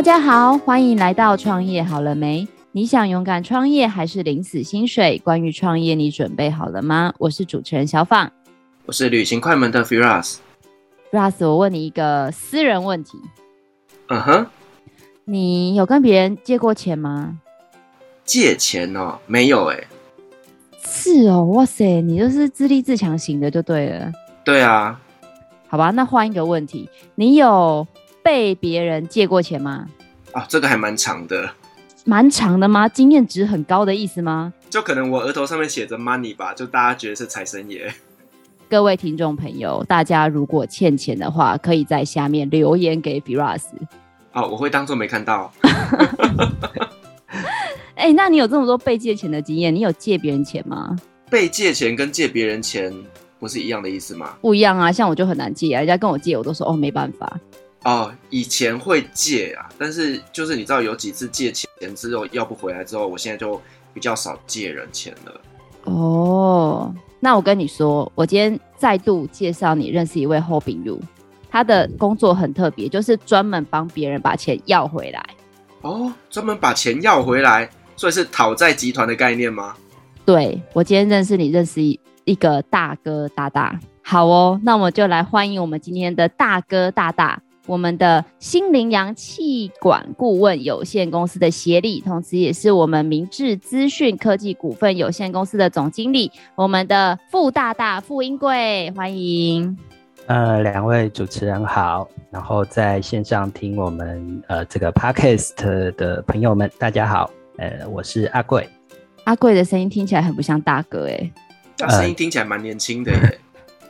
大家好，欢迎来到创业好了没？你想勇敢创业还是领死薪水？关于创业，你准备好了吗？我是主持人小放，我是旅行快门的 Firas。Firas，我问你一个私人问题。嗯哼，你有跟别人借过钱吗？借钱哦，没有哎。是哦，哇塞，你就是自立自强型的就对了。对啊。好吧，那换一个问题，你有被别人借过钱吗？啊，这个还蛮长的。蛮长的吗？经验值很高的意思吗？就可能我额头上面写着 money 吧，就大家觉得是财神爷。各位听众朋友，大家如果欠钱的话，可以在下面留言给 Firas。哦，我会当做没看到。哎、欸，那你有这么多被借钱的经验？你有借别人钱吗？被借钱跟借别人钱不是一样的意思吗？不一样啊，像我就很难借啊，人家跟我借，我都说哦没办法。哦，以前会借啊，但是就是你知道有几次借钱之后要不回来之后，我现在就比较少借人钱了。哦，那我跟你说，我今天再度介绍你认识一位后炳如，他的工作很特别，就是专门帮别人把钱要回来。哦，专门把钱要回来，所以是讨债集团的概念吗？对，我今天认识你，认识一一个大哥大大。好哦，那我们就来欢迎我们今天的大哥大大。我们的新羚羊气管顾问有限公司的协理，同时也是我们明智资讯科技股份有限公司的总经理，我们的傅大大傅英贵，欢迎。呃，两位主持人好，然后在线上听我们呃这个 podcast 的朋友们，大家好，呃，我是阿贵。阿贵的声音听起来很不像大哥哎，他声音听起来蛮年轻的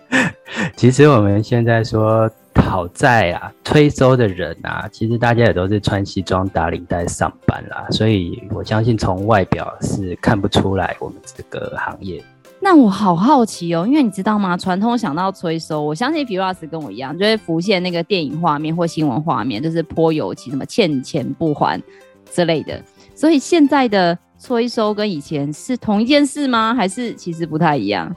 其实我们现在说。好在啊，催收的人啊，其实大家也都是穿西装打领带上班啦，所以我相信从外表是看不出来我们这个行业。那我好好奇哦，因为你知道吗？传统想到催收，我相信 Firas 跟我一样，就会浮现那个电影画面或新闻画面，就是泼油漆，什么欠钱不还之类的。所以现在的催收跟以前是同一件事吗？还是其实不太一样？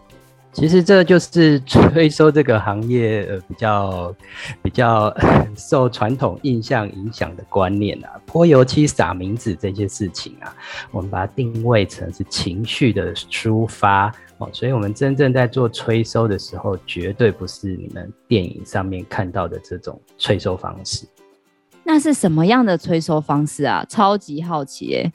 其实这就是催收这个行业比较比较 受传统印象影响的观念啊，泼油漆撒名字这些事情啊，我们把它定位成是情绪的抒发哦，所以我们真正在做催收的时候，绝对不是你们电影上面看到的这种催收方式。那是什么样的催收方式啊？超级好奇耶。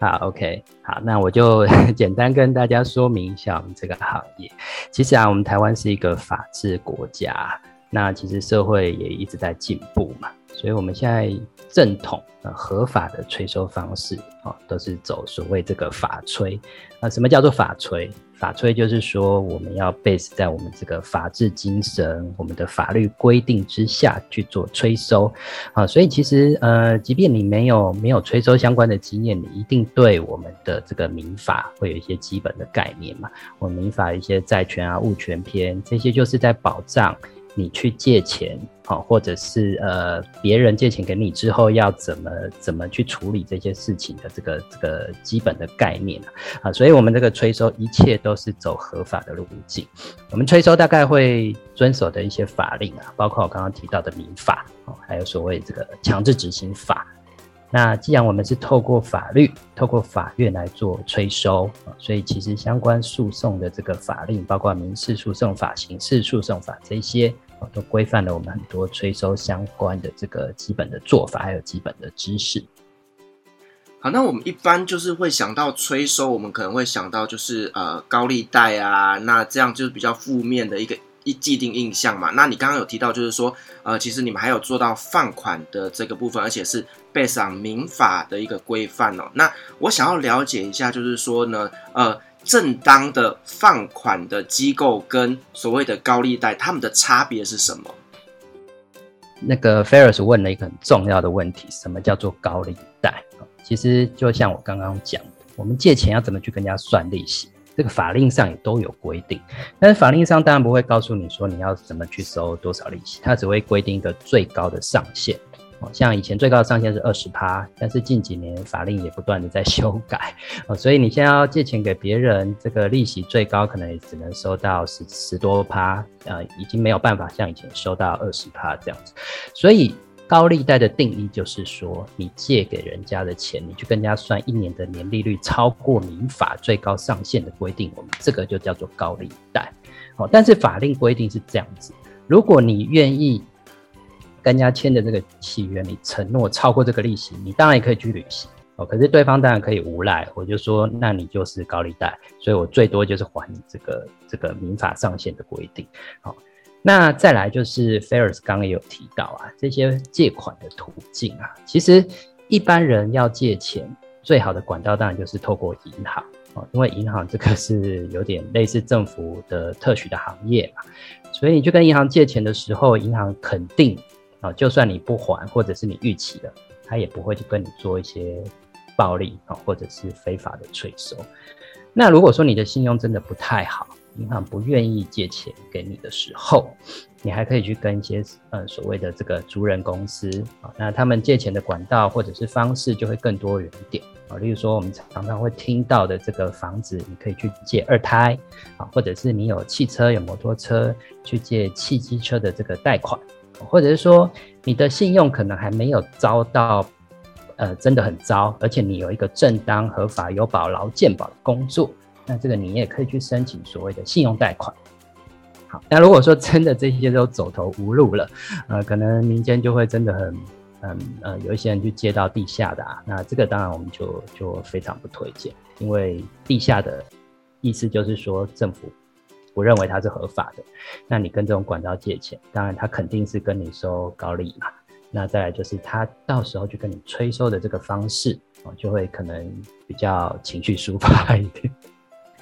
好，OK，好，那我就 简单跟大家说明一下我们这个行业。其实啊，我们台湾是一个法治国家，那其实社会也一直在进步嘛，所以我们现在正统呃合法的催收方式啊，都是走所谓这个法催。那什么叫做法催？法催就是说，我们要 base 在我们这个法治精神、我们的法律规定之下去做催收啊。所以其实呃，即便你没有没有催收相关的经验，你一定对我们的这个民法会有一些基本的概念嘛。我们民法一些债权啊、物权篇这些，就是在保障你去借钱。好，或者是呃，别人借钱给你之后，要怎么怎么去处理这些事情的这个这个基本的概念啊，啊，所以我们这个催收一切都是走合法的路径。我们催收大概会遵守的一些法令啊，包括我刚刚提到的民法，哦，还有所谓这个强制执行法。那既然我们是透过法律、透过法院来做催收啊，所以其实相关诉讼的这个法令，包括民事诉讼法、刑事诉讼法这些。都规范了我们很多催收相关的这个基本的做法，还有基本的知识。好，那我们一般就是会想到催收，我们可能会想到就是呃高利贷啊，那这样就是比较负面的一个一既定印象嘛。那你刚刚有提到就是说，呃，其实你们还有做到放款的这个部分，而且是 based on 民法的一个规范哦。那我想要了解一下，就是说呢，呃。正当的放款的机构跟所谓的高利贷，他们的差别是什么？那个 Ferris 问了一个很重要的问题：什么叫做高利贷？其实就像我刚刚讲的，我们借钱要怎么去跟人家算利息，这个法令上也都有规定。但是法令上当然不会告诉你说你要怎么去收多少利息，它只会规定一个最高的上限。像以前最高的上限是二十趴，但是近几年法令也不断的在修改，所以你现在要借钱给别人，这个利息最高可能也只能收到十十多趴，呃，已经没有办法像以前收到二十趴这样子。所以高利贷的定义就是说，你借给人家的钱，你去跟人家算一年的年利率超过民法最高上限的规定，我们这个就叫做高利贷。哦，但是法令规定是这样子，如果你愿意跟人家签的这个契约，你承诺超过这个利息，你当然也可以去履行。哦，可是对方当然可以无赖，我就说，那你就是高利贷，所以我最多就是还你这个这个民法上限的规定。好。那再来就是 Ferris 刚刚也有提到啊，这些借款的途径啊，其实一般人要借钱，最好的管道当然就是透过银行哦，因为银行这个是有点类似政府的特许的行业嘛，所以你去跟银行借钱的时候，银行肯定啊，就算你不还或者是你逾期了，他也不会去跟你做一些暴力啊或者是非法的催收。那如果说你的信用真的不太好，银行不愿意借钱给你的时候，你还可以去跟一些呃所谓的这个租人公司啊，那他们借钱的管道或者是方式就会更多元一点啊。例如说，我们常常会听到的这个房子，你可以去借二胎啊，或者是你有汽车有摩托车去借汽机车的这个贷款，或者是说你的信用可能还没有遭到呃真的很糟，而且你有一个正当合法有保劳健保的工作。那这个你也可以去申请所谓的信用贷款。好，那如果说真的这些都走投无路了，呃，可能民间就会真的很，嗯呃，有一些人去借到地下的啊，那这个当然我们就就非常不推荐，因为地下的意思就是说政府不认为它是合法的，那你跟这种管道借钱，当然他肯定是跟你收高利嘛。那再来就是他到时候去跟你催收的这个方式，哦，就会可能比较情绪抒发一点。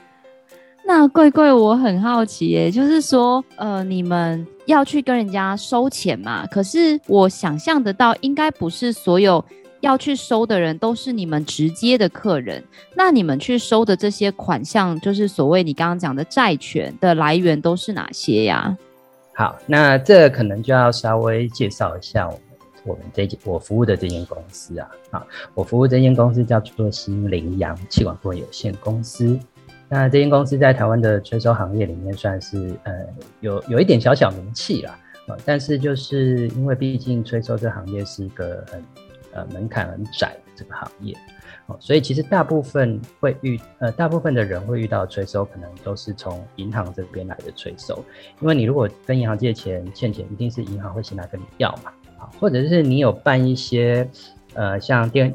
那贵贵，我很好奇耶，就是说，呃，你们要去跟人家收钱嘛？可是我想象得到，应该不是所有要去收的人都是你们直接的客人。那你们去收的这些款项，就是所谓你刚刚讲的债权的来源都是哪些呀？好，那这可能就要稍微介绍一下我们我们这间我服务的这间公司啊。啊，我服务这间公司叫做新羚羊气管顾问有限公司。那这间公司在台湾的催收行业里面算是呃有有一点小小名气啦，啊，但是就是因为毕竟催收这行业是一个很呃门槛很窄的这个行业，哦，所以其实大部分会遇呃大部分的人会遇到催收，可能都是从银行这边来的催收，因为你如果跟银行借钱欠钱，一定是银行会先来跟你要嘛，啊，或者是你有办一些呃像电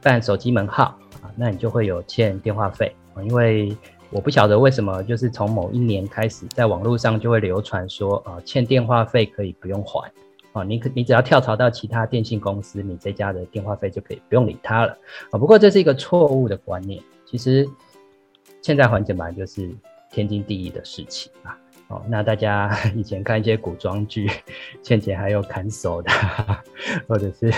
办手机门号啊，那你就会有欠电话费啊。因为我不晓得为什么，就是从某一年开始，在网络上就会流传说，啊，欠电话费可以不用还，哦，你可你只要跳槽到其他电信公司，你这家的电话费就可以不用理他了，啊，不过这是一个错误的观念，其实欠债还钱本来就是天经地义的事情啊。哦，那大家以前看一些古装剧，欠钱还有砍手的，或者是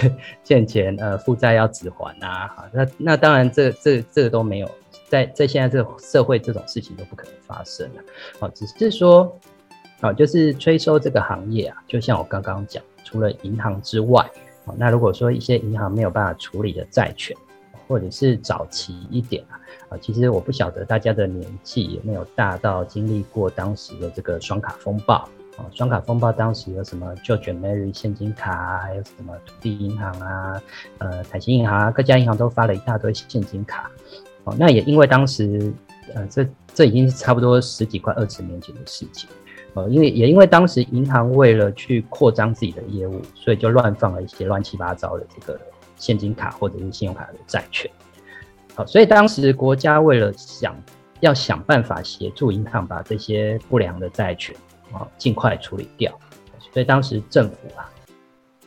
欠钱呃负债要只还啊，好，那那当然这这这个都没有，在在现在这个社会这种事情都不可能发生了，哦，只是说，哦，就是催收这个行业啊，就像我刚刚讲，除了银行之外，哦，那如果说一些银行没有办法处理的债权，或者是早期一点啊。啊，其实我不晓得大家的年纪有没有大到经历过当时的这个双卡风暴啊。双卡风暴当时有什么 George and Mary 现金卡啊，还有什么土地银行啊，呃，台新银行啊，各家银行都发了一大堆现金卡。哦，那也因为当时，呃，这这已经是差不多十几块二十年前的事情。呃，因为也因为当时银行为了去扩张自己的业务，所以就乱放了一些乱七八糟的这个现金卡或者是信用卡的债权。所以当时国家为了想要想办法协助银行把这些不良的债权啊尽快处理掉，所以当时政府啊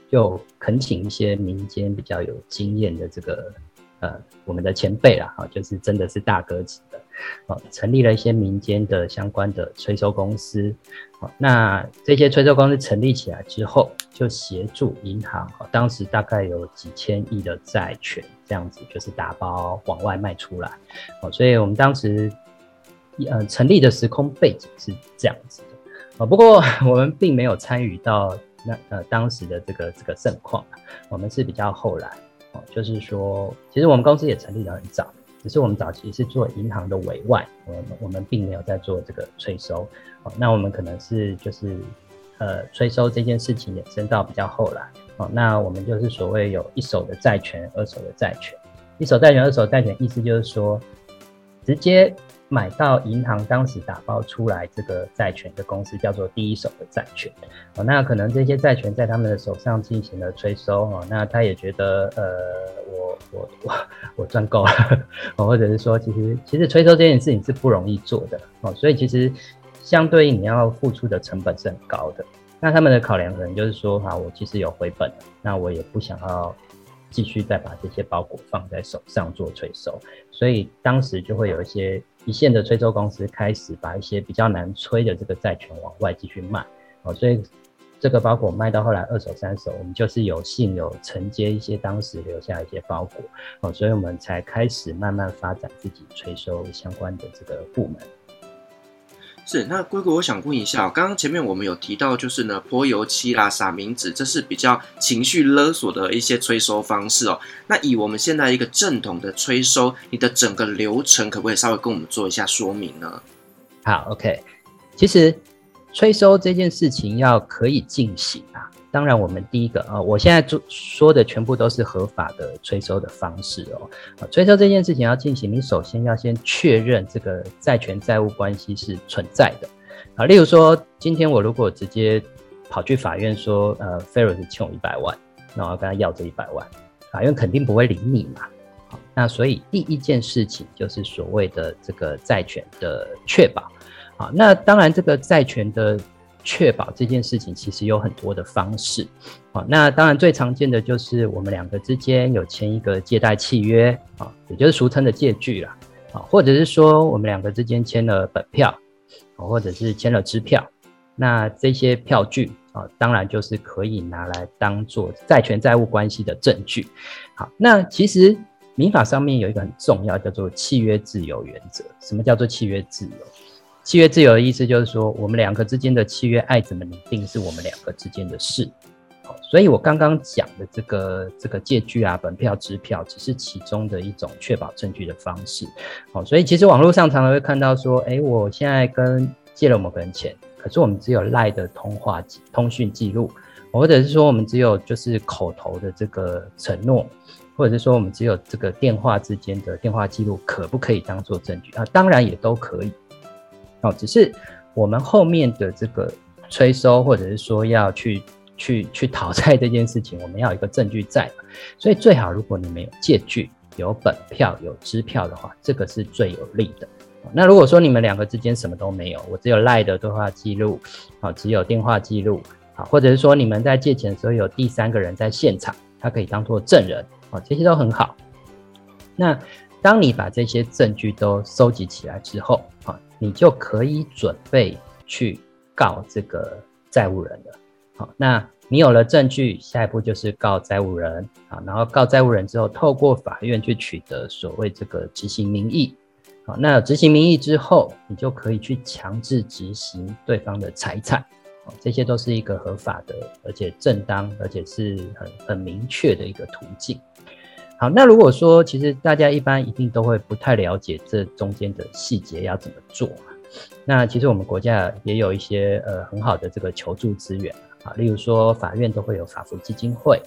就恳请一些民间比较有经验的这个呃我们的前辈啦，啊，就是真的是大哥级，啊，成立了一些民间的相关的催收公司，啊，那这些催收公司成立起来之后，就协助银行，啊，当时大概有几千亿的债权。这样子就是打包往外卖出来，哦，所以我们当时，呃，成立的时空背景是这样子的，啊，不过 我们并没有参与到那呃当时的这个这个盛况，我们是比较后来，哦，就是说，其实我们公司也成立得很早，只是我们早期是做银行的委外，我们我们并没有在做这个催收，哦，那我们可能是就是呃催收这件事情衍生到比较后来。哦，那我们就是所谓有一手的债权，二手的债权。一手债权，二手债权，意思就是说，直接买到银行当时打包出来这个债权的公司叫做第一手的债权。哦，那可能这些债权在他们的手上进行了催收，哦，那他也觉得，呃，我我我我赚够了，或者是说，其实其实催收这件事情是不容易做的，哦，所以其实相对应你要付出的成本是很高的。那他们的考量可能就是说，哈，我其实有回本，那我也不想要继续再把这些包裹放在手上做催收，所以当时就会有一些一线的催收公司开始把一些比较难催的这个债权往外继续卖，哦，所以这个包裹卖到后来二手三手，我们就是有幸有承接一些当时留下一些包裹，哦，所以我们才开始慢慢发展自己催收相关的这个部门。是，那龟龟，我想问一下，刚刚前面我们有提到，就是呢，泼油漆啦、撒冥纸，这是比较情绪勒索的一些催收方式哦。那以我们现在一个正统的催收，你的整个流程可不可以稍微跟我们做一下说明呢？好，OK，其实催收这件事情要可以进行啊。当然，我们第一个啊，我现在做说的全部都是合法的催收的方式哦。啊，催收这件事情要进行，你首先要先确认这个债权债务关系是存在的啊。例如说，今天我如果直接跑去法院说，呃，Ferris 欠我一百万，那我要跟他要这一百万，法院肯定不会理你嘛。那所以第一件事情就是所谓的这个债权的确保。好，那当然这个债权的。确保这件事情其实有很多的方式，好，那当然最常见的就是我们两个之间有签一个借贷契约啊，也就是俗称的借据啦，啊，或者是说我们两个之间签了本票，或者是签了支票，那这些票据啊，当然就是可以拿来当做债权债务关系的证据。好，那其实民法上面有一个很重要叫做契约自由原则。什么叫做契约自由？契约自由的意思就是说，我们两个之间的契约爱怎么拟定是我们两个之间的事。所以我刚刚讲的这个这个借据啊、本票、支票，只是其中的一种确保证据的方式。好，所以其实网络上常常会看到说，哎，我现在跟借了某个人钱，可是我们只有赖的通话通讯记录，或者是说我们只有就是口头的这个承诺，或者是说我们只有这个电话之间的电话记录，可不可以当做证据啊？当然也都可以。哦，只是我们后面的这个催收，或者是说要去去去讨债这件事情，我们要有一个证据在，所以最好如果你们有借据、有本票、有支票的话，这个是最有利的。那如果说你们两个之间什么都没有，我只有赖的对话记录，啊，只有电话记录，啊，或者是说你们在借钱的时候有第三个人在现场，他可以当做证人，啊，这些都很好。那当你把这些证据都收集起来之后，啊。你就可以准备去告这个债务人了。好，那你有了证据，下一步就是告债务人啊。然后告债务人之后，透过法院去取得所谓这个执行名义。好，那执行名义之后，你就可以去强制执行对方的财产。这些都是一个合法的，而且正当，而且是很很明确的一个途径。好，那如果说其实大家一般一定都会不太了解这中间的细节要怎么做嘛？那其实我们国家也有一些呃很好的这个求助资源啊，例如说法院都会有法扶基金会，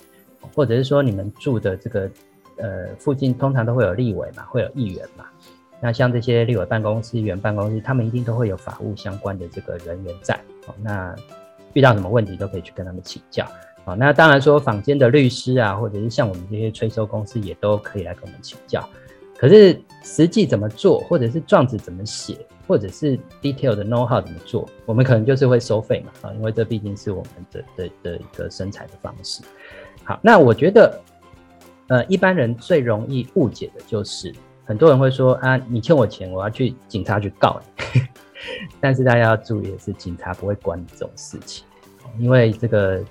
或者是说你们住的这个呃附近通常都会有立委嘛，会有议员嘛。那像这些立委办公室、议员办公室，他们一定都会有法务相关的这个人员在。那遇到什么问题都可以去跟他们请教。好，那当然说，坊间的律师啊，或者是像我们这些催收公司，也都可以来跟我们请教。可是实际怎么做，或者是状子怎么写，或者是 detail 的 know how 怎么做，我们可能就是会收费嘛，啊，因为这毕竟是我们的的的一个生财的方式。好，那我觉得，呃，一般人最容易误解的就是，很多人会说啊，你欠我钱，我要去警察局告你。但是大家要注意的是，警察不会管你这种事情，因为这个。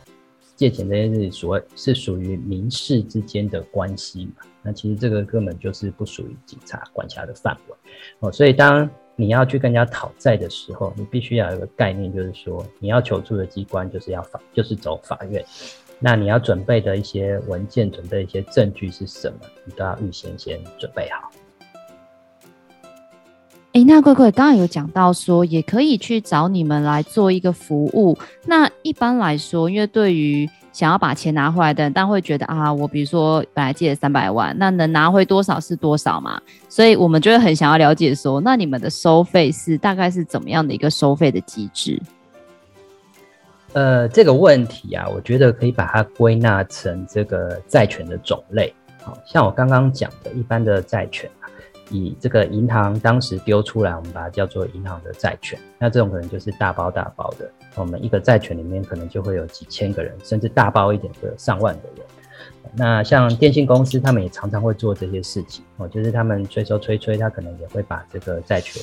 借钱这件事所谓是属于民事之间的关系嘛？那其实这个根本就是不属于警察管辖的范围哦。所以当你要去跟人家讨债的时候，你必须要有一个概念，就是说你要求助的机关就是要法，就是走法院。那你要准备的一些文件，准备一些证据是什么，你都要预先先准备好。哎、那贵贵刚刚有讲到说，也可以去找你们来做一个服务。那一般来说，因为对于想要把钱拿回来的人，但会觉得啊，我比如说本来借了三百万，那能拿回多少是多少嘛？所以我们就会很想要了解说，那你们的收费是大概是怎么样的一个收费的机制？呃，这个问题啊，我觉得可以把它归纳成这个债权的种类。好像我刚刚讲的，一般的债权，以这个银行当时丢出来，我们把它叫做银行的债权。那这种可能就是大包大包的，我们一个债权里面可能就会有几千个人，甚至大包一点的上万个人。那像电信公司，他们也常常会做这些事情哦，就是他们催收催催，他可能也会把这个债权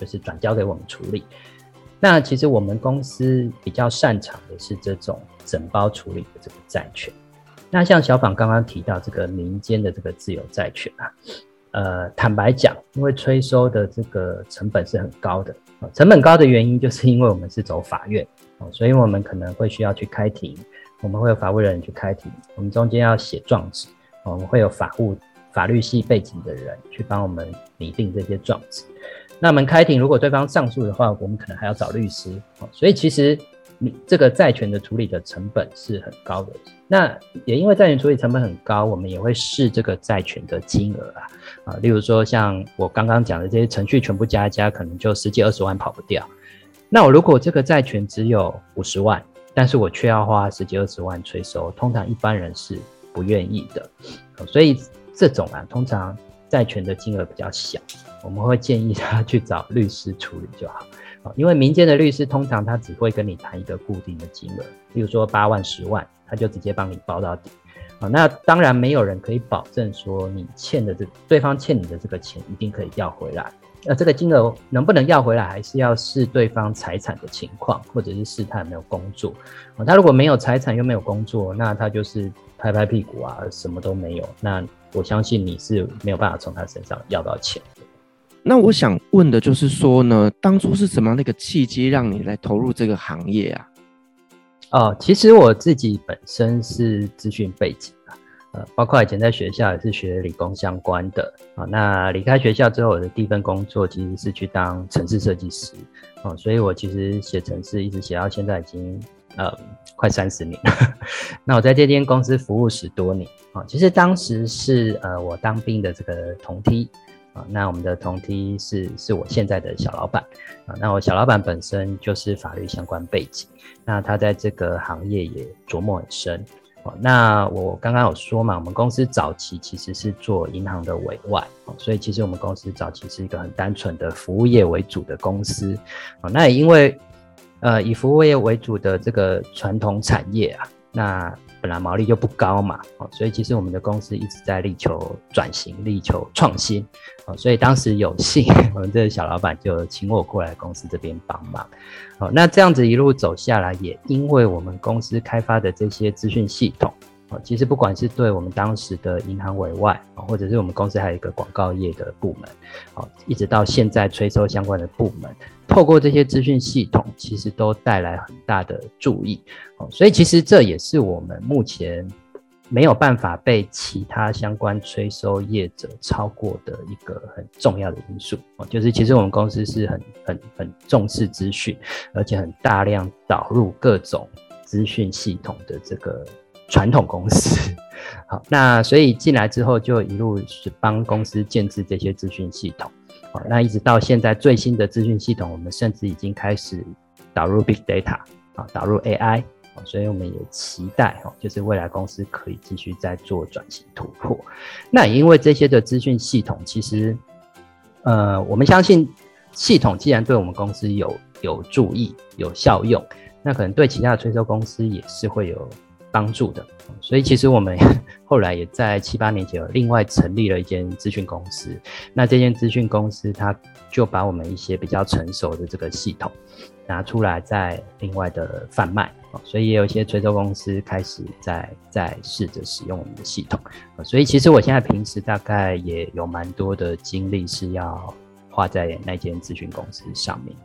就是转交给我们处理。那其实我们公司比较擅长的是这种整包处理的这个债权。那像小访刚刚提到这个民间的这个自有债权啊，呃，坦白讲，因为催收的这个成本是很高的，成本高的原因就是因为我们是走法院，所以我们可能会需要去开庭，我们会有法务人员去开庭，我们中间要写状纸，我们会有法务法律系背景的人去帮我们拟定这些状纸。那我们开庭，如果对方上诉的话，我们可能还要找律师。所以其实这个债权的处理的成本是很高的。那也因为债权处理成本很高，我们也会视这个债权的金额啊啊，例如说像我刚刚讲的这些程序全部加一加，可能就十几二十万跑不掉。那我如果这个债权只有五十万，但是我却要花十几二十万催收，通常一般人是不愿意的。所以这种啊，通常债权的金额比较小。我们会建议他去找律师处理就好，因为民间的律师通常他只会跟你谈一个固定的金额，比如说八万、十万，他就直接帮你包到底。啊，那当然没有人可以保证说你欠的这对方欠你的这个钱一定可以要回来。那这个金额能不能要回来，还是要视对方财产的情况，或者是视他有没有工作。啊，他如果没有财产又没有工作，那他就是拍拍屁股啊，什么都没有。那我相信你是没有办法从他身上要到钱。那我想问的就是说呢，当初是什么样的一个契机让你来投入这个行业啊？哦，其实我自己本身是资讯背景啊，呃，包括以前在学校也是学理工相关的啊。那离开学校之后，我的第一份工作其实是去当城市设计师哦，所以我其实写城市一直写到现在已经呃快三十年了。那我在这间公司服务十多年啊，其实当时是呃我当兵的这个同梯。那我们的同梯是是我现在的小老板啊。那我小老板本身就是法律相关背景，那他在这个行业也琢磨很深。那我刚刚有说嘛，我们公司早期其实是做银行的委外，所以其实我们公司早期是一个很单纯的服务业为主的公司。那也因为呃以服务业为主的这个传统产业啊，那。本来毛利就不高嘛，哦所以其实我们的公司一直在力求转型，力求创新，哦所以当时有幸，我们这个小老板就请我过来公司这边帮忙，哦那这样子一路走下来，也因为我们公司开发的这些资讯系统。其实不管是对我们当时的银行委外，或者是我们公司还有一个广告业的部门，一直到现在催收相关的部门，透过这些资讯系统，其实都带来很大的注意。哦所以其实这也是我们目前没有办法被其他相关催收业者超过的一个很重要的因素。哦就是其实我们公司是很很很重视资讯，而且很大量导入各种资讯系统的这个。传统公司，好，那所以进来之后就一路是帮公司建置这些资讯系统，好，那一直到现在最新的资讯系统，我们甚至已经开始导入 Big Data，啊，导入 AI，所以我们也期待，就是未来公司可以继续在做转型突破。那也因为这些的资讯系统，其实，呃，我们相信系统既然对我们公司有有注意、有效用，那可能对其他的催收公司也是会有。帮助的，所以其实我们 后来也在七八年前有另外成立了一间资讯公司。那这间资讯公司，它就把我们一些比较成熟的这个系统拿出来，再另外的贩卖。所以也有一些催收公司开始在在试着使用我们的系统。所以其实我现在平时大概也有蛮多的精力是要花在那间资讯公司上面。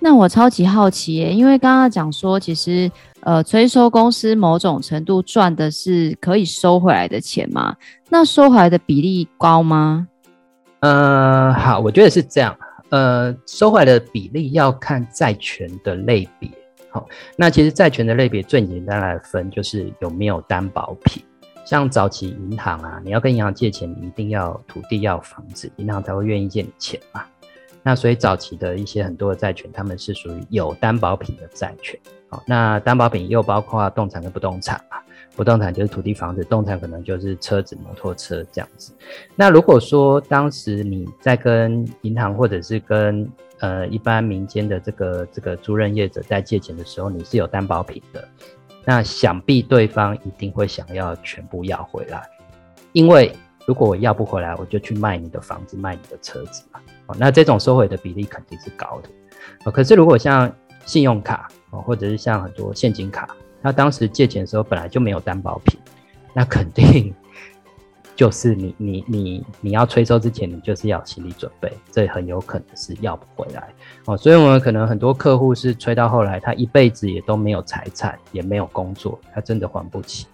那我超级好奇耶，因为刚刚讲说，其实呃，催收公司某种程度赚的是可以收回来的钱嘛？那收回来的比例高吗？呃，好，我觉得是这样。呃，收回来的比例要看债权的类别。好，那其实债权的类别最简单来分就是有没有担保品。像早期银行啊，你要跟银行借钱，你一定要土地要房子，银行才会愿意借你钱嘛。那所以早期的一些很多的债权，他们是属于有担保品的债权。好，那担保品又包括动产跟不动产嘛。不动产就是土地房子，动产可能就是车子、摩托车这样子。那如果说当时你在跟银行或者是跟呃一般民间的这个这个租赁业者在借钱的时候，你是有担保品的。那想必对方一定会想要全部要回来，因为如果我要不回来，我就去卖你的房子、卖你的车子嘛。哦，那这种收回的比例肯定是高的。哦，可是如果像信用卡哦，或者是像很多现金卡，他当时借钱的时候本来就没有担保品，那肯定。就是你 你你你要催收之前，你就是要心理准备，这很有可能是要不回来哦。所以，我们可能很多客户是催到后来，他一辈子也都没有财产，也没有工作，他真的还不起，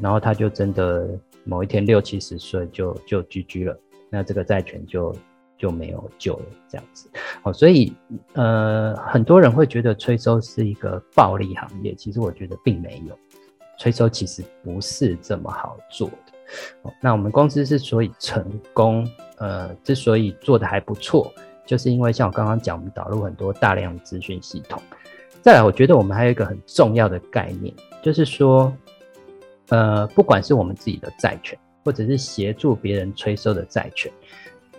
然后他就真的某一天六七十岁就就居居了，那这个债权就就没有救了，这样子哦。所以，呃，很多人会觉得催收是一个暴利行业，其实我觉得并没有，催收其实不是这么好做的。那我们公司之所以成功，呃，之所以做得还不错，就是因为像我刚刚讲，我们导入很多大量的资讯系统。再来，我觉得我们还有一个很重要的概念，就是说，呃，不管是我们自己的债权，或者是协助别人催收的债权，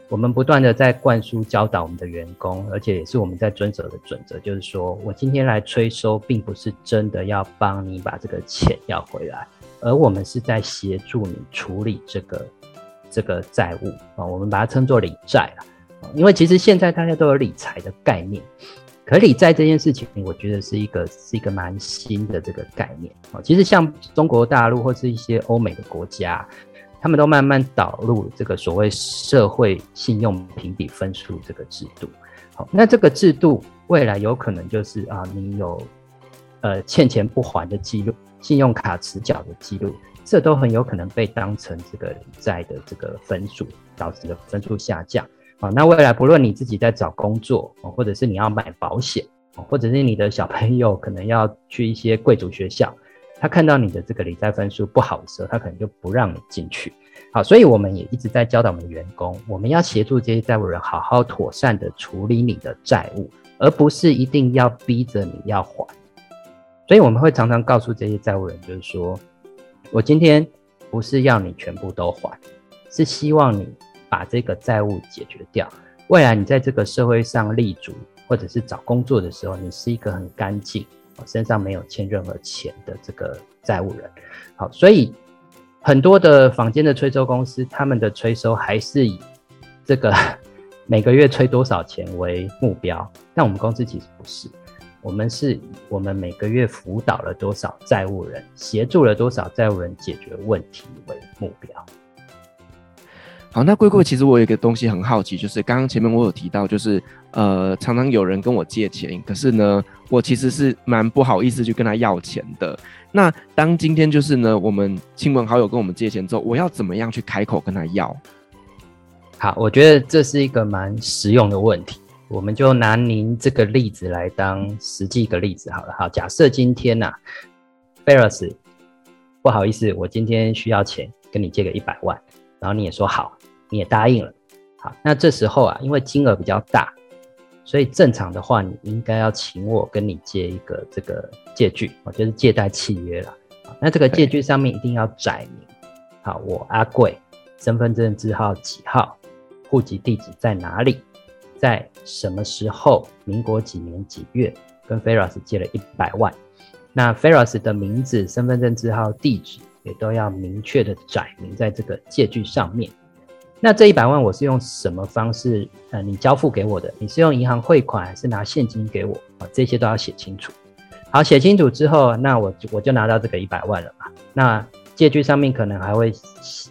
我们不断的在灌输教导我们的员工，而且也是我们在遵守的准则，就是说我今天来催收，并不是真的要帮你把这个钱要回来。而我们是在协助你处理这个这个债务啊，我们把它称作理债了。因为其实现在大家都有理财的概念，可理债这件事情，我觉得是一个是一个蛮新的这个概念啊。其实像中国大陆或是一些欧美的国家，他们都慢慢导入这个所谓社会信用评比分数这个制度。好，那这个制度未来有可能就是啊，你有呃欠钱不还的记录。信用卡迟缴的记录，这都很有可能被当成这个理债的这个分数，导致的分数下降。啊，那未来不论你自己在找工作，或者是你要买保险，或者是你的小朋友可能要去一些贵族学校，他看到你的这个理财分数不好的时候，他可能就不让你进去。好，所以我们也一直在教导我们员工，我们要协助这些债务人好好妥善的处理你的债务，而不是一定要逼着你要还。所以我们会常常告诉这些债务人，就是说，我今天不是要你全部都还，是希望你把这个债务解决掉。未来你在这个社会上立足，或者是找工作的时候，你是一个很干净，身上没有欠任何钱的这个债务人。好，所以很多的坊间的催收公司，他们的催收还是以这个 每个月催多少钱为目标，但我们公司其实不是。我们是我们每个月辅导了多少债务人，协助了多少债务人解决问题为目标。好，那贵贵，其实我有一个东西很好奇，就是刚刚前面我有提到，就是呃，常常有人跟我借钱，可是呢，我其实是蛮不好意思去跟他要钱的。那当今天就是呢，我们亲朋好友跟我们借钱之后，我要怎么样去开口跟他要？好，我觉得这是一个蛮实用的问题。我们就拿您这个例子来当实际一个例子好了。好，假设今天呐、啊，Ferris，不好意思，我今天需要钱，跟你借个一百万，然后你也说好，你也答应了。好，那这时候啊，因为金额比较大，所以正常的话，你应该要请我跟你借一个这个借据，我就是借贷契约了。那这个借据上面一定要载明，好，我阿贵身份证字号几号，户籍地址在哪里。在什么时候？民国几年几月跟 Ferris 借了一百万？那 Ferris 的名字、身份证字号、地址也都要明确的载明在这个借据上面。那这一百万我是用什么方式？呃，你交付给我的？你是用银行汇款还是拿现金给我？啊，这些都要写清楚。好，写清楚之后，那我就我就拿到这个一百万了嘛。那借据上面可能还会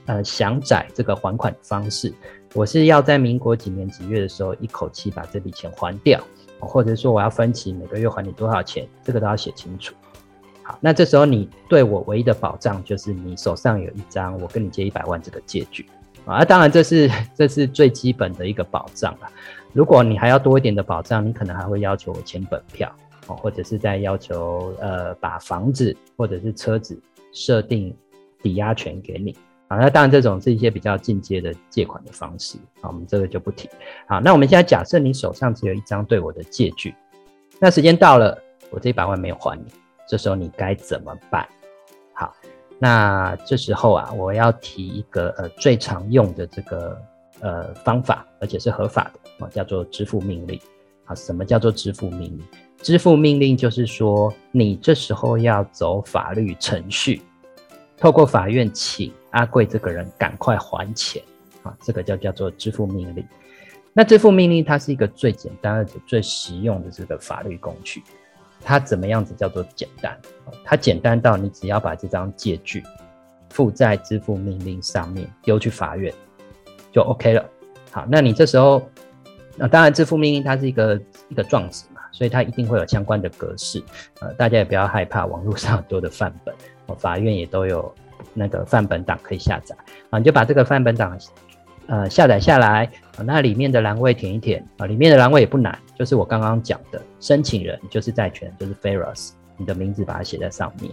呃详载这个还款方式。我是要在民国几年几月的时候一口气把这笔钱还掉，或者说我要分期每个月还你多少钱，这个都要写清楚。好，那这时候你对我唯一的保障就是你手上有一张我跟你借一百万这个借据啊，当然这是这是最基本的一个保障了。如果你还要多一点的保障，你可能还会要求我签本票哦，或者是在要求呃把房子或者是车子设定抵押权给你。啊，那当然这种是一些比较进阶的借款的方式，啊，我们这个就不提。好，那我们现在假设你手上只有一张对我的借据，那时间到了，我这一百万没有还你，这时候你该怎么办？好，那这时候啊，我要提一个呃最常用的这个呃方法，而且是合法的啊，叫做支付命令。啊，什么叫做支付命令？支付命令就是说，你这时候要走法律程序。透过法院请阿贵这个人赶快还钱啊，这个叫叫做支付命令。那支付命令它是一个最简单而且最实用的这个法律工具。它怎么样子叫做简单？它简单到你只要把这张借据附在支付命令上面，丢去法院就 OK 了。好，那你这时候，那当然支付命令它是一个一个状纸嘛，所以它一定会有相关的格式。呃，大家也不要害怕，网络上很多的范本。法院也都有那个范本档可以下载啊，你就把这个范本档呃下载下来啊，那里面的栏位填一填啊，里面的栏位也不难，就是我刚刚讲的申请人就是债权就是 Pharos，你的名字把它写在上面，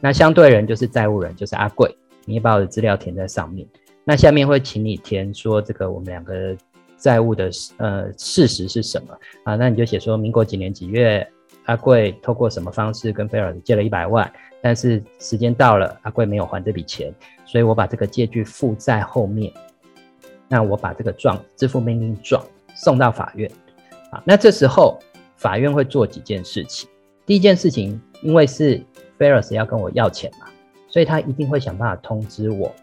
那相对人就是债务人就是阿贵，你也把我的资料填在上面，那下面会请你填说这个我们两个债务的呃事实是什么啊，那你就写说民国几年几月阿贵透过什么方式跟 Pharos 借了一百万。但是时间到了，阿贵没有还这笔钱，所以我把这个借据附在后面。那我把这个状支付命令状送到法院，啊，那这时候法院会做几件事情。第一件事情，因为是 Pharos 要跟我要钱嘛，所以他一定会想办法通知我，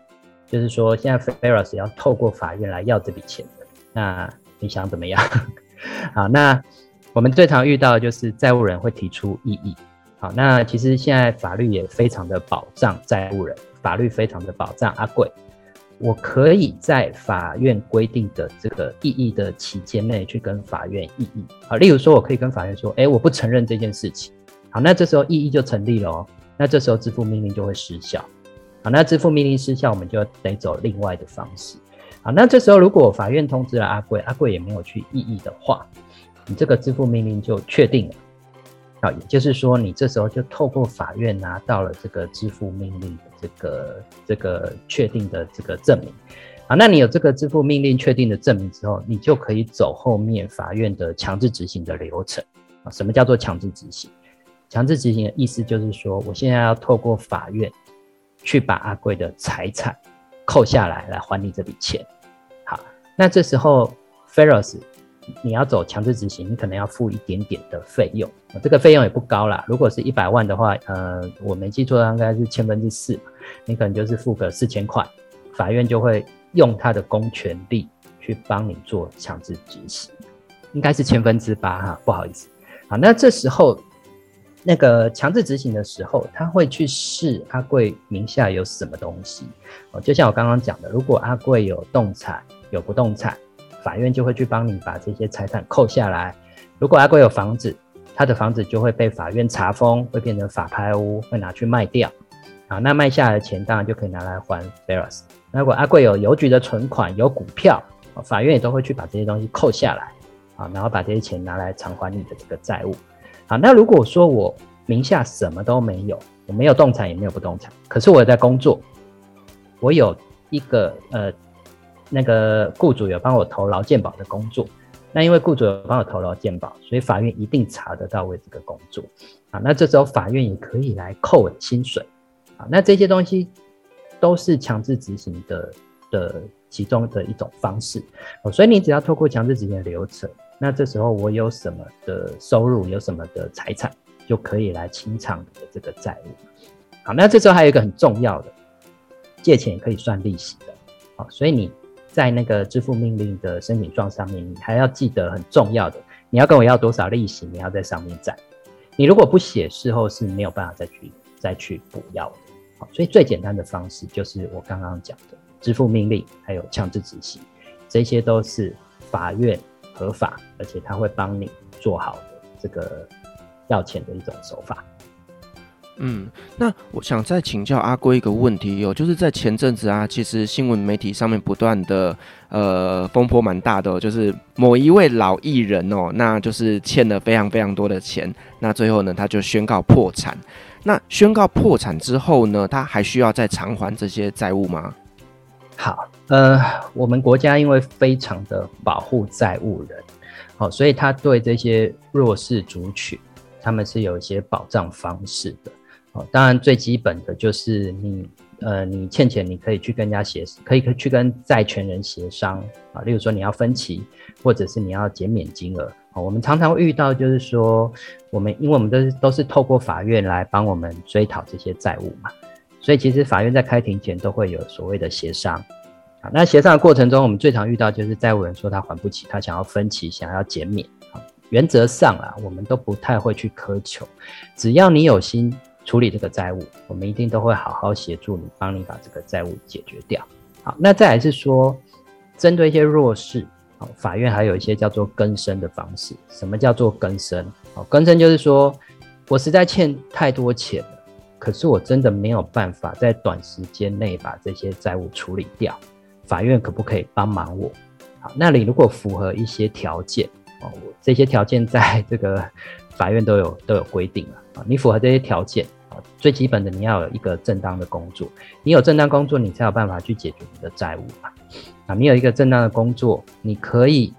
就是说现在 Pharos 要透过法院来要这笔钱。那你想怎么样？好，那我们最常遇到的就是债务人会提出异议。好，那其实现在法律也非常的保障债务人，法律非常的保障阿贵。我可以在法院规定的这个异议的期间内去跟法院异议。啊，例如说，我可以跟法院说，哎，我不承认这件事情。好，那这时候异议就成立了哦。那这时候支付命令就会失效。好，那支付命令失效，我们就得走另外的方式。好，那这时候如果法院通知了阿贵，阿贵也没有去异议的话，你这个支付命令就确定了。啊，也就是说，你这时候就透过法院拿到了这个支付命令的这个这个确定的这个证明。啊，那你有这个支付命令确定的证明之后，你就可以走后面法院的强制执行的流程。啊，什么叫做强制执行？强制执行的意思就是说，我现在要透过法院去把阿贵的财产扣下来，来还你这笔钱。好，那这时候 Pharos 你要走强制执行，你可能要付一点点的费用，这个费用也不高啦。如果是一百万的话，呃，我没记错，应该是千分之四，你可能就是付个四千块，法院就会用他的公权力去帮你做强制执行，应该是千分之八哈，不好意思。好，那这时候那个强制执行的时候，他会去试阿贵名下有什么东西，哦，就像我刚刚讲的，如果阿贵有动产，有不动产。法院就会去帮你把这些财产扣下来。如果阿贵有房子，他的房子就会被法院查封，会变成法拍屋，会拿去卖掉。啊，那卖下来的钱当然就可以拿来还 Pharos。那如果阿贵有邮局的存款、有股票，法院也都会去把这些东西扣下来，啊，然后把这些钱拿来偿还你的这个债务。好，那如果说我名下什么都没有，我没有动产也没有不动产，可是我在工作，我有一个呃。那个雇主有帮我投劳健保的工作，那因为雇主有帮我投劳健保，所以法院一定查得到我这个工作啊。那这时候法院也可以来扣我的薪水啊。那这些东西都是强制执行的的其中的一种方式哦。所以你只要透过强制执行的流程，那这时候我有什么的收入，有什么的财产，就可以来清偿你的这个债务。好，那这时候还有一个很重要的，借钱可以算利息的。好，所以你。在那个支付命令的申请状上面，你还要记得很重要的，你要跟我要多少利息，你要在上面载。你如果不写，事后是没有办法再去再去补要的。好，所以最简单的方式就是我刚刚讲的支付命令，还有强制执行，这些都是法院合法，而且他会帮你做好的这个要钱的一种手法。嗯，那我想再请教阿龟一个问题哦，就是在前阵子啊，其实新闻媒体上面不断的呃风波蛮大的哦，就是某一位老艺人哦，那就是欠了非常非常多的钱，那最后呢他就宣告破产。那宣告破产之后呢，他还需要再偿还这些债务吗？好，呃，我们国家因为非常的保护债务人，好，所以他对这些弱势族群，他们是有一些保障方式的。当然，最基本的就是你，呃，你欠钱，你可以去跟人家协，可以去跟债权人协商啊。例如说，你要分期，或者是你要减免金额。我们常常遇到，就是说，我们因为我们都是都是透过法院来帮我们追讨这些债务嘛，所以其实法院在开庭前都会有所谓的协商。啊，那协商的过程中，我们最常遇到就是债务人说他还不起，他想要分期，想要减免。原则上啊，我们都不太会去苛求，只要你有心。处理这个债务，我们一定都会好好协助你，帮你把这个债务解决掉。好，那再来是说，针对一些弱势，好，法院还有一些叫做更生的方式。什么叫做更生？好，更生就是说我实在欠太多钱了，可是我真的没有办法在短时间内把这些债务处理掉，法院可不可以帮忙我？好，那你如果符合一些条件，哦，这些条件在这个法院都有都有规定了啊，你符合这些条件。最基本的，你要有一个正当的工作。你有正当工作，你才有办法去解决你的债务嘛。啊，你有一个正当的工作，你可以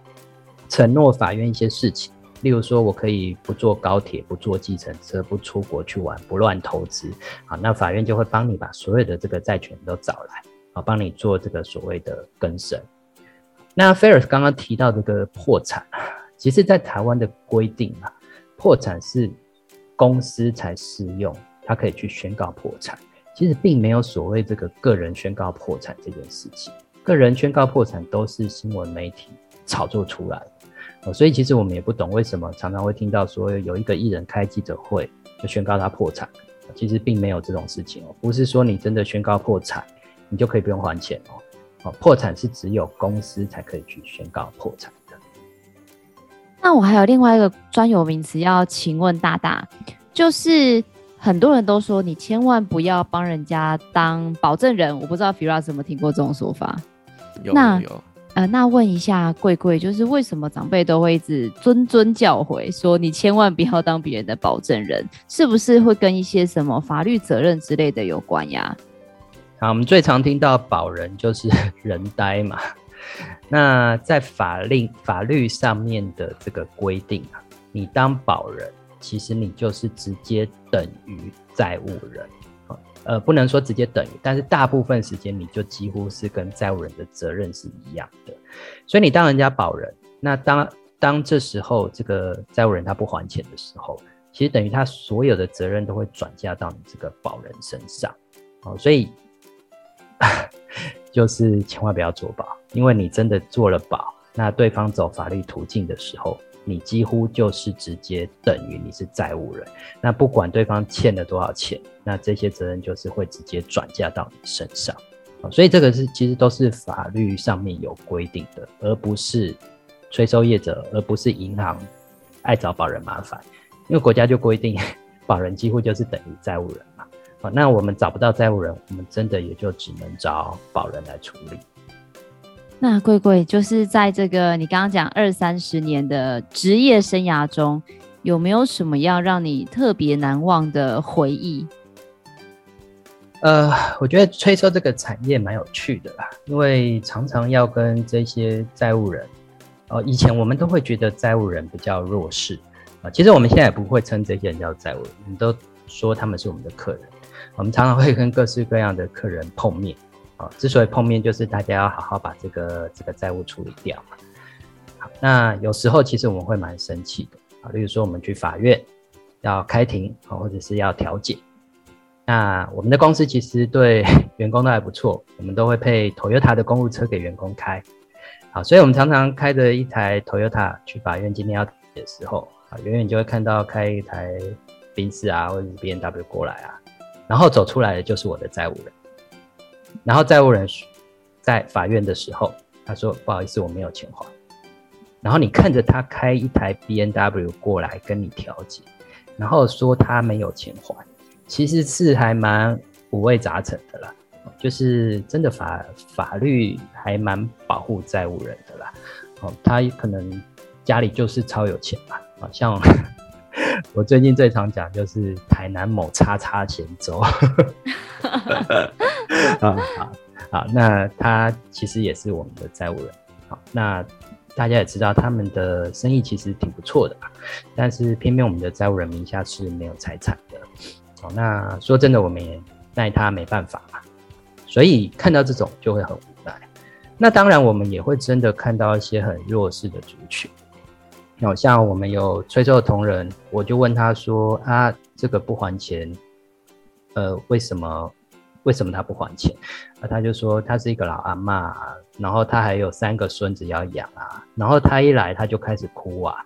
承诺法院一些事情，例如说，我可以不坐高铁，不坐计程车，不出国去玩，不乱投资。啊，那法院就会帮你把所有的这个债权都找来，啊，帮你做这个所谓的更生。那菲尔刚刚提到这个破产，其实在台湾的规定啊，破产是公司才适用。他可以去宣告破产，其实并没有所谓这个个人宣告破产这件事情。个人宣告破产都是新闻媒体炒作出来的，所以其实我们也不懂为什么常常会听到说有一个艺人开记者会就宣告他破产，其实并没有这种事情哦，不是说你真的宣告破产，你就可以不用还钱哦。破产是只有公司才可以去宣告破产的。那我还有另外一个专有名词要请问大大，就是。很多人都说你千万不要帮人家当保证人，我不知道 Firas 怎么听过这种说法。有那有呃，那问一下贵贵，就是为什么长辈都会一直谆谆教诲说你千万不要当别人的保证人，是不是会跟一些什么法律责任之类的有关呀？好，我们最常听到保人就是人呆嘛。那在法令法律上面的这个规定啊，你当保人。其实你就是直接等于债务人，呃，不能说直接等于，但是大部分时间你就几乎是跟债务人的责任是一样的。所以你当人家保人，那当当这时候这个债务人他不还钱的时候，其实等于他所有的责任都会转嫁到你这个保人身上。哦，所以 就是千万不要做保，因为你真的做了保，那对方走法律途径的时候。你几乎就是直接等于你是债务人，那不管对方欠了多少钱，那这些责任就是会直接转嫁到你身上。所以这个是其实都是法律上面有规定的，而不是催收业者，而不是银行爱找保人麻烦，因为国家就规定保人几乎就是等于债务人嘛。好，那我们找不到债务人，我们真的也就只能找保人来处理。那贵贵就是在这个你刚刚讲二三十年的职业生涯中，有没有什么要让你特别难忘的回忆？呃，我觉得催收这个产业蛮有趣的啦，因为常常要跟这些债务人，呃，以前我们都会觉得债务人比较弱势啊，其实我们现在也不会称这些人叫债务人，我们都说他们是我们的客人，我们常常会跟各式各样的客人碰面。啊，之所以碰面，就是大家要好好把这个这个债务处理掉嘛。好，那有时候其实我们会蛮生气的啊，例如说我们去法院要开庭啊，或者是要调解。那我们的公司其实对 员工都还不错，我们都会配 Toyota 的公务车给员工开。好，所以我们常常开着一台 Toyota 去法院，今天要的时候啊，远远就会看到开一台宾士啊，或者是 BMW 过来啊，然后走出来的就是我的债务人。然后债务人在法院的时候，他说：“不好意思，我没有钱还。”然后你看着他开一台 B N W 过来跟你调解，然后说他没有钱还，其实是还蛮五味杂陈的啦，就是真的法法律还蛮保护债务人的啦。哦，他可能家里就是超有钱嘛，啊，像 我最近最常讲就是台南某叉叉咸粥，啊好，好，那他其实也是我们的债务人，好，那大家也知道他们的生意其实挺不错的吧，但是偏偏我们的债务人名下是没有财产的。哦，那说真的，我们也奈他没办法嘛，所以看到这种就会很无奈。那当然，我们也会真的看到一些很弱势的族群。好像我们有催收的同仁，我就问他说：“啊，这个不还钱，呃，为什么？为什么他不还钱？”啊，他就说他是一个老阿嬷，然后他还有三个孙子要养啊，然后他一来他就开始哭啊，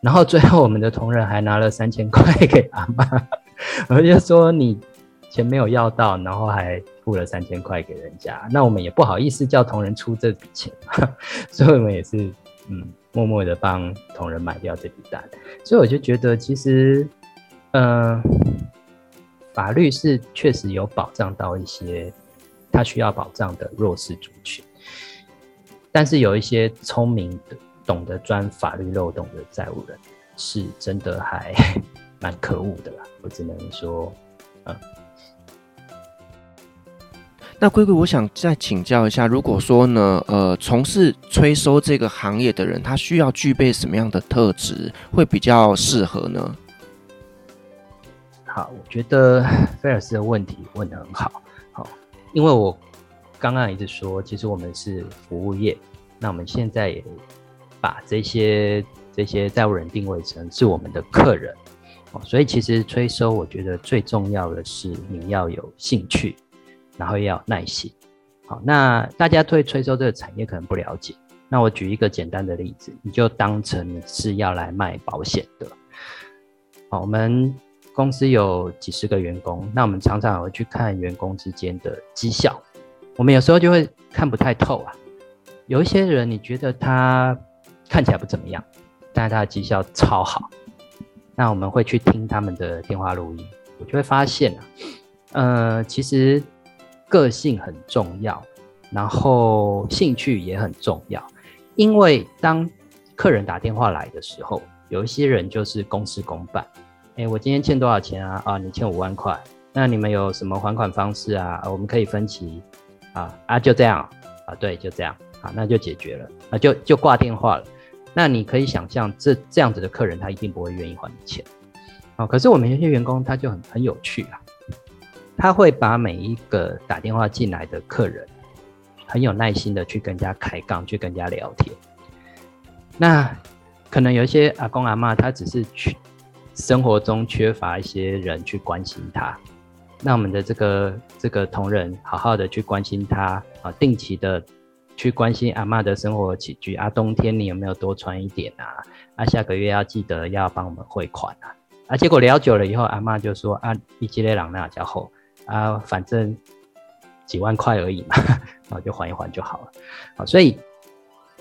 然后最后我们的同仁还拿了三千 块给阿嬷。我就说你钱没有要到，然后还付了三千块给人家，那我们也不好意思叫同仁出这笔钱，所以我们也是嗯默默的帮同仁买掉这笔单。所以我就觉得其实，嗯、法律是确实有保障到一些他需要保障的弱势族群，但是有一些聪明的、懂得钻法律漏洞的债务人，是真的还。蛮可恶的啦，我只能说，嗯。那龟龟，我想再请教一下，如果说呢，呃，从事催收这个行业的人，他需要具备什么样的特质会比较适合呢？好，我觉得菲尔斯的问题问得很好，好，因为我刚刚一直说，其实我们是服务业，那我们现在也把这些这些债务人定位成是我们的客人。所以其实催收，我觉得最重要的是你要有兴趣，然后要有耐心。好，那大家对催收这个产业可能不了解，那我举一个简单的例子，你就当成你是要来卖保险的。好，我们公司有几十个员工，那我们常常会去看员工之间的绩效，我们有时候就会看不太透啊。有一些人你觉得他看起来不怎么样，但是他的绩效超好。那我们会去听他们的电话录音，我就会发现啊，呃，其实个性很重要，然后兴趣也很重要。因为当客人打电话来的时候，有一些人就是公事公办。诶，我今天欠多少钱啊？啊，你欠五万块，那你们有什么还款方式啊？我们可以分期啊啊，就这样啊，对，就这样啊，那就解决了啊，就就挂电话了。那你可以想象，这这样子的客人，他一定不会愿意还你钱，啊。可是我们有些员工他就很很有趣啊，他会把每一个打电话进来的客人，很有耐心的去跟人家开杠，去跟人家聊天。那可能有一些阿公阿嬷，他只是去生活中缺乏一些人去关心他。那我们的这个这个同仁，好好的去关心他啊，定期的。去关心阿嬷的生活起居啊，冬天你有没有多穿一点啊？啊，下个月要记得要帮我们汇款啊！啊，结果聊久了以后，阿嬷就说啊，一积累两那家伙啊，反正几万块而已嘛，然后就还一还就好了。好，所以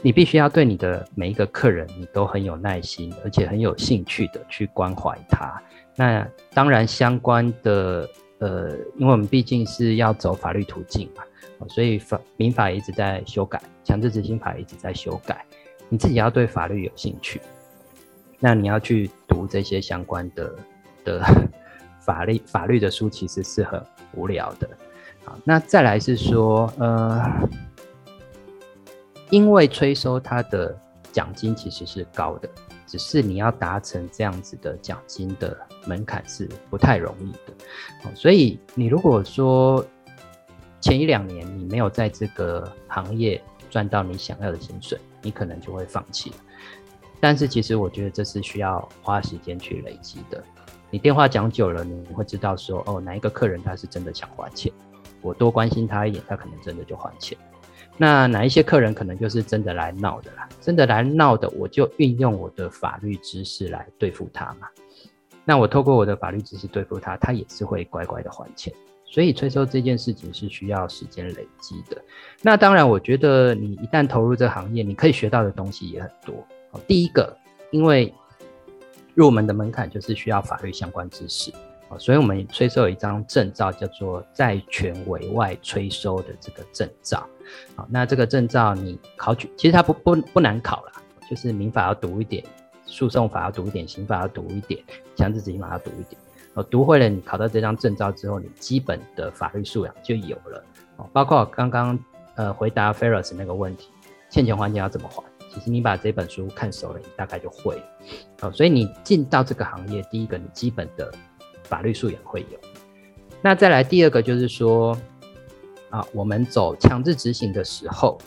你必须要对你的每一个客人，你都很有耐心，而且很有兴趣的去关怀他。那当然相关的呃，因为我们毕竟是要走法律途径嘛。所以法民法一直在修改，强制执行法一直在修改。你自己要对法律有兴趣，那你要去读这些相关的的法律法律的书，其实是很无聊的。好，那再来是说，呃，因为催收它的奖金其实是高的，只是你要达成这样子的奖金的门槛是不太容易的。所以你如果说，前一两年你没有在这个行业赚到你想要的薪水，你可能就会放弃。但是其实我觉得这是需要花时间去累积的。你电话讲久了，你会知道说，哦，哪一个客人他是真的想还钱，我多关心他一点，他可能真的就还钱。那哪一些客人可能就是真的来闹的啦？真的来闹的，我就运用我的法律知识来对付他嘛。那我透过我的法律知识对付他，他也是会乖乖的还钱。所以催收这件事情是需要时间累积的。那当然，我觉得你一旦投入这行业，你可以学到的东西也很多。第一个，因为入门的门槛就是需要法律相关知识，哦，所以我们催收有一张证照，叫做债权委外催收的这个证照。好，那这个证照你考取，其实它不不不难考啦，就是民法要读一点，诉讼法要读一点，刑法要读一点，强制执行法要读一点。哦，读会了，你考到这张证照之后，你基本的法律素养就有了。哦，包括刚刚呃回答 Ferris 那个问题，欠钱还钱要怎么还？其实你把这本书看熟了，你大概就会了。哦，所以你进到这个行业，第一个你基本的法律素养会有。那再来第二个就是说，啊，我们走强制执行的时候，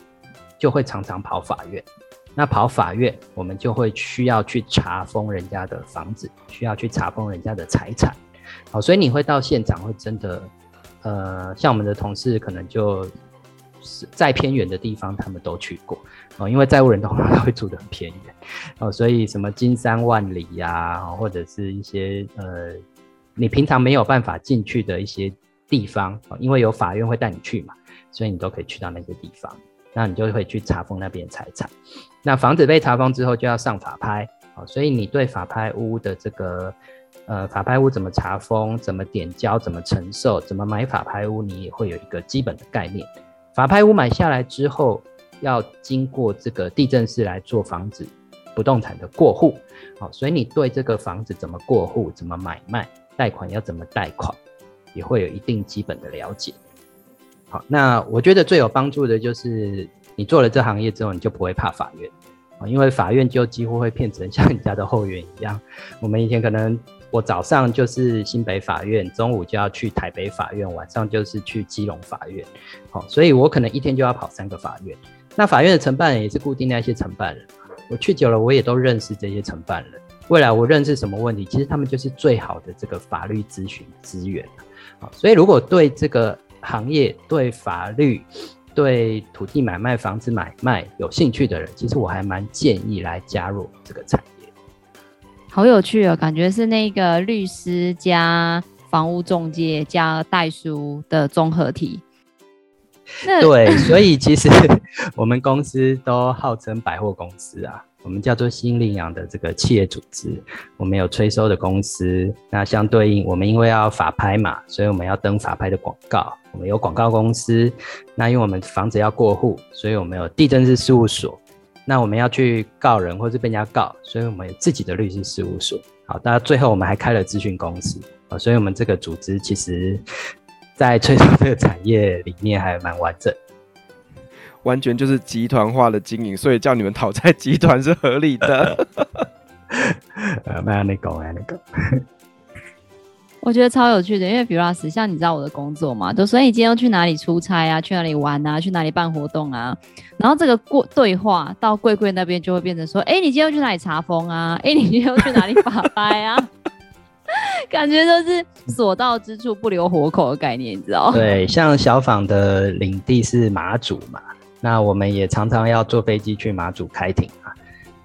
就会常常跑法院。那跑法院，我们就会需要去查封人家的房子，需要去查封人家的财产。好，所以你会到现场，会真的，呃，像我们的同事可能就是再偏远的地方，他们都去过哦，因为债务人通常会住得很偏远哦，所以什么金山万里呀、或者是一些呃，你平常没有办法进去的一些地方，因为有法院会带你去嘛，所以你都可以去到那些地方。那你就会去查封那边财产，那房子被查封之后就要上法拍，所以你对法拍屋的这个呃法拍屋怎么查封、怎么点交、怎么承受、怎么买法拍屋，你也会有一个基本的概念。法拍屋买下来之后，要经过这个地政士来做房子不动产的过户，好，所以你对这个房子怎么过户、怎么买卖、贷款要怎么贷款，也会有一定基本的了解。好，那我觉得最有帮助的就是你做了这行业之后，你就不会怕法院啊，因为法院就几乎会变成像你家的后院一样。我们以前可能我早上就是新北法院，中午就要去台北法院，晚上就是去基隆法院。好，所以我可能一天就要跑三个法院。那法院的承办人也是固定那些承办人，我去久了，我也都认识这些承办人。未来我认识什么问题，其实他们就是最好的这个法律咨询资源。好，所以如果对这个行业对法律、对土地买卖、房子买卖有兴趣的人，其实我还蛮建议来加入这个产业。好有趣哦，感觉是那个律师加房屋中介加代书的综合体。对，所以其实 我们公司都号称百货公司啊。我们叫做新领养的这个企业组织，我们有催收的公司，那相对应，我们因为要法拍嘛，所以我们要登法拍的广告，我们有广告公司。那因为我们房子要过户，所以我们有地政士事务所。那我们要去告人或是被人家告，所以我们有自己的律师事务所。好，那最后我们还开了咨询公司啊，所以我们这个组织其实，在催收这个产业里面还蛮完整。完全就是集团化的经营，所以叫你们讨债集团是合理的。呃，没有那个，没有那个。我觉得超有趣的，因为比如说，像你知道我的工作嘛，就所以你今天要去哪里出差啊，去哪里玩啊，去哪里办活动啊，然后这个过对话到贵贵那边就会变成说，哎、欸，你今天要去哪里查封啊？哎、欸，你今天要去哪里法拍啊？感觉就是所到之处不留活口的概念，你知道？对，像小访的领地是马祖嘛。那我们也常常要坐飞机去马祖开庭啊。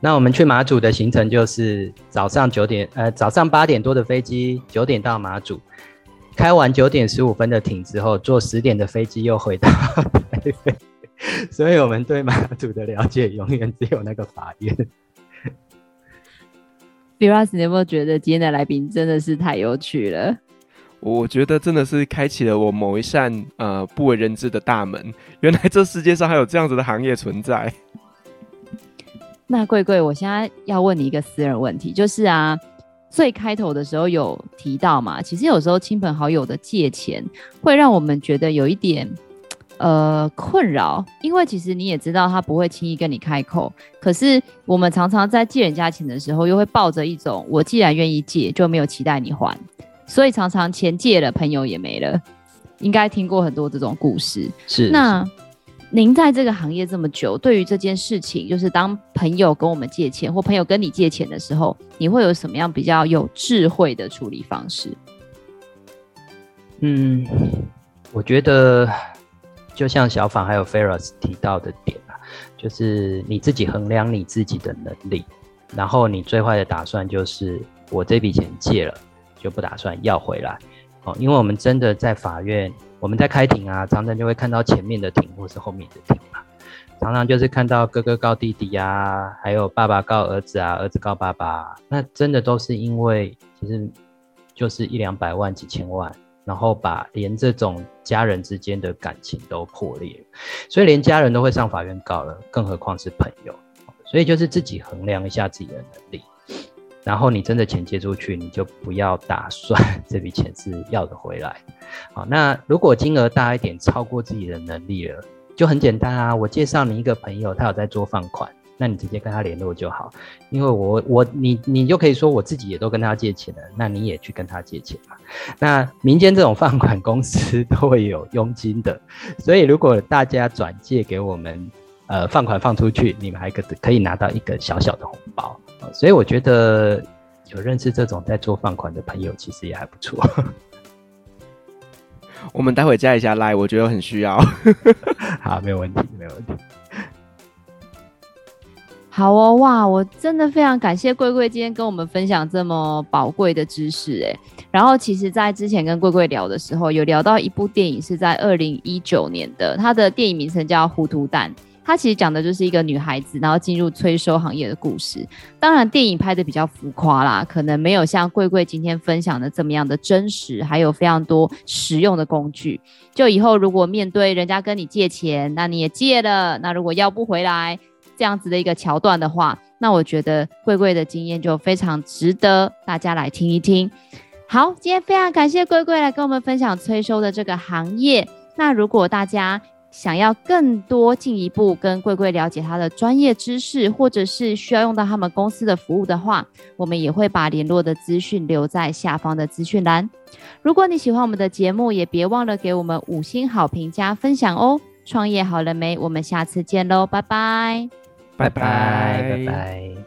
那我们去马祖的行程就是早上九点，呃，早上八点多的飞机，九点到马祖，开完九点十五分的艇之后，坐十点的飞机又回到台北。所以我们对马祖的了解永远只有那个法院。Firas，你有没有觉得今天的来宾真的是太有趣了？我觉得真的是开启了我某一扇呃不为人知的大门。原来这世界上还有这样子的行业存在。那贵贵，我现在要问你一个私人问题，就是啊，最开头的时候有提到嘛，其实有时候亲朋好友的借钱会让我们觉得有一点呃困扰，因为其实你也知道他不会轻易跟你开口，可是我们常常在借人家钱的时候，又会抱着一种我既然愿意借，就没有期待你还。所以常常钱借了，朋友也没了，应该听过很多这种故事。是。那您在这个行业这么久，对于这件事情，就是当朋友跟我们借钱，或朋友跟你借钱的时候，你会有什么样比较有智慧的处理方式？嗯，我觉得就像小访还有 Ferris 提到的点啊，就是你自己衡量你自己的能力，然后你最坏的打算就是我这笔钱借了。就不打算要回来哦，因为我们真的在法院，我们在开庭啊，常常就会看到前面的庭或是后面的庭嘛，常常就是看到哥哥告弟弟啊，还有爸爸告儿子啊，儿子告爸爸，那真的都是因为其实就是一两百万、几千万，然后把连这种家人之间的感情都破裂，所以连家人都会上法院告了，更何况是朋友。所以就是自己衡量一下自己的能力，然后你真的钱借出去，你就不要打算 这笔钱是要得回来。好，那如果金额大一点，超过自己的能力了，就很简单啊，我介绍你一个朋友，他有在做放款。那你直接跟他联络就好，因为我我你你就可以说我自己也都跟他借钱了，那你也去跟他借钱嘛。那民间这种放款公司 都会有佣金的，所以如果大家转借给我们，呃，放款放出去，你们还可可以拿到一个小小的红包。所以我觉得有认识这种在做放款的朋友，其实也还不错。我们待会加一下 Line，我觉得很需要。好，没有问题，没有问题。好哦，哇！我真的非常感谢贵贵今天跟我们分享这么宝贵的知识诶。然后其实，在之前跟贵贵聊的时候，有聊到一部电影是在二零一九年的，它的电影名称叫《糊涂蛋》，它其实讲的就是一个女孩子然后进入催收行业的故事。当然，电影拍得比较浮夸啦，可能没有像贵贵今天分享的这么样的真实，还有非常多实用的工具。就以后如果面对人家跟你借钱，那你也借了，那如果要不回来。这样子的一个桥段的话，那我觉得贵贵的经验就非常值得大家来听一听。好，今天非常感谢贵贵来跟我们分享催收的这个行业。那如果大家想要更多进一步跟贵贵了解他的专业知识，或者是需要用到他们公司的服务的话，我们也会把联络的资讯留在下方的资讯栏。如果你喜欢我们的节目，也别忘了给我们五星好评加分享哦。创业好了没？我们下次见喽，拜拜。拜拜，拜拜。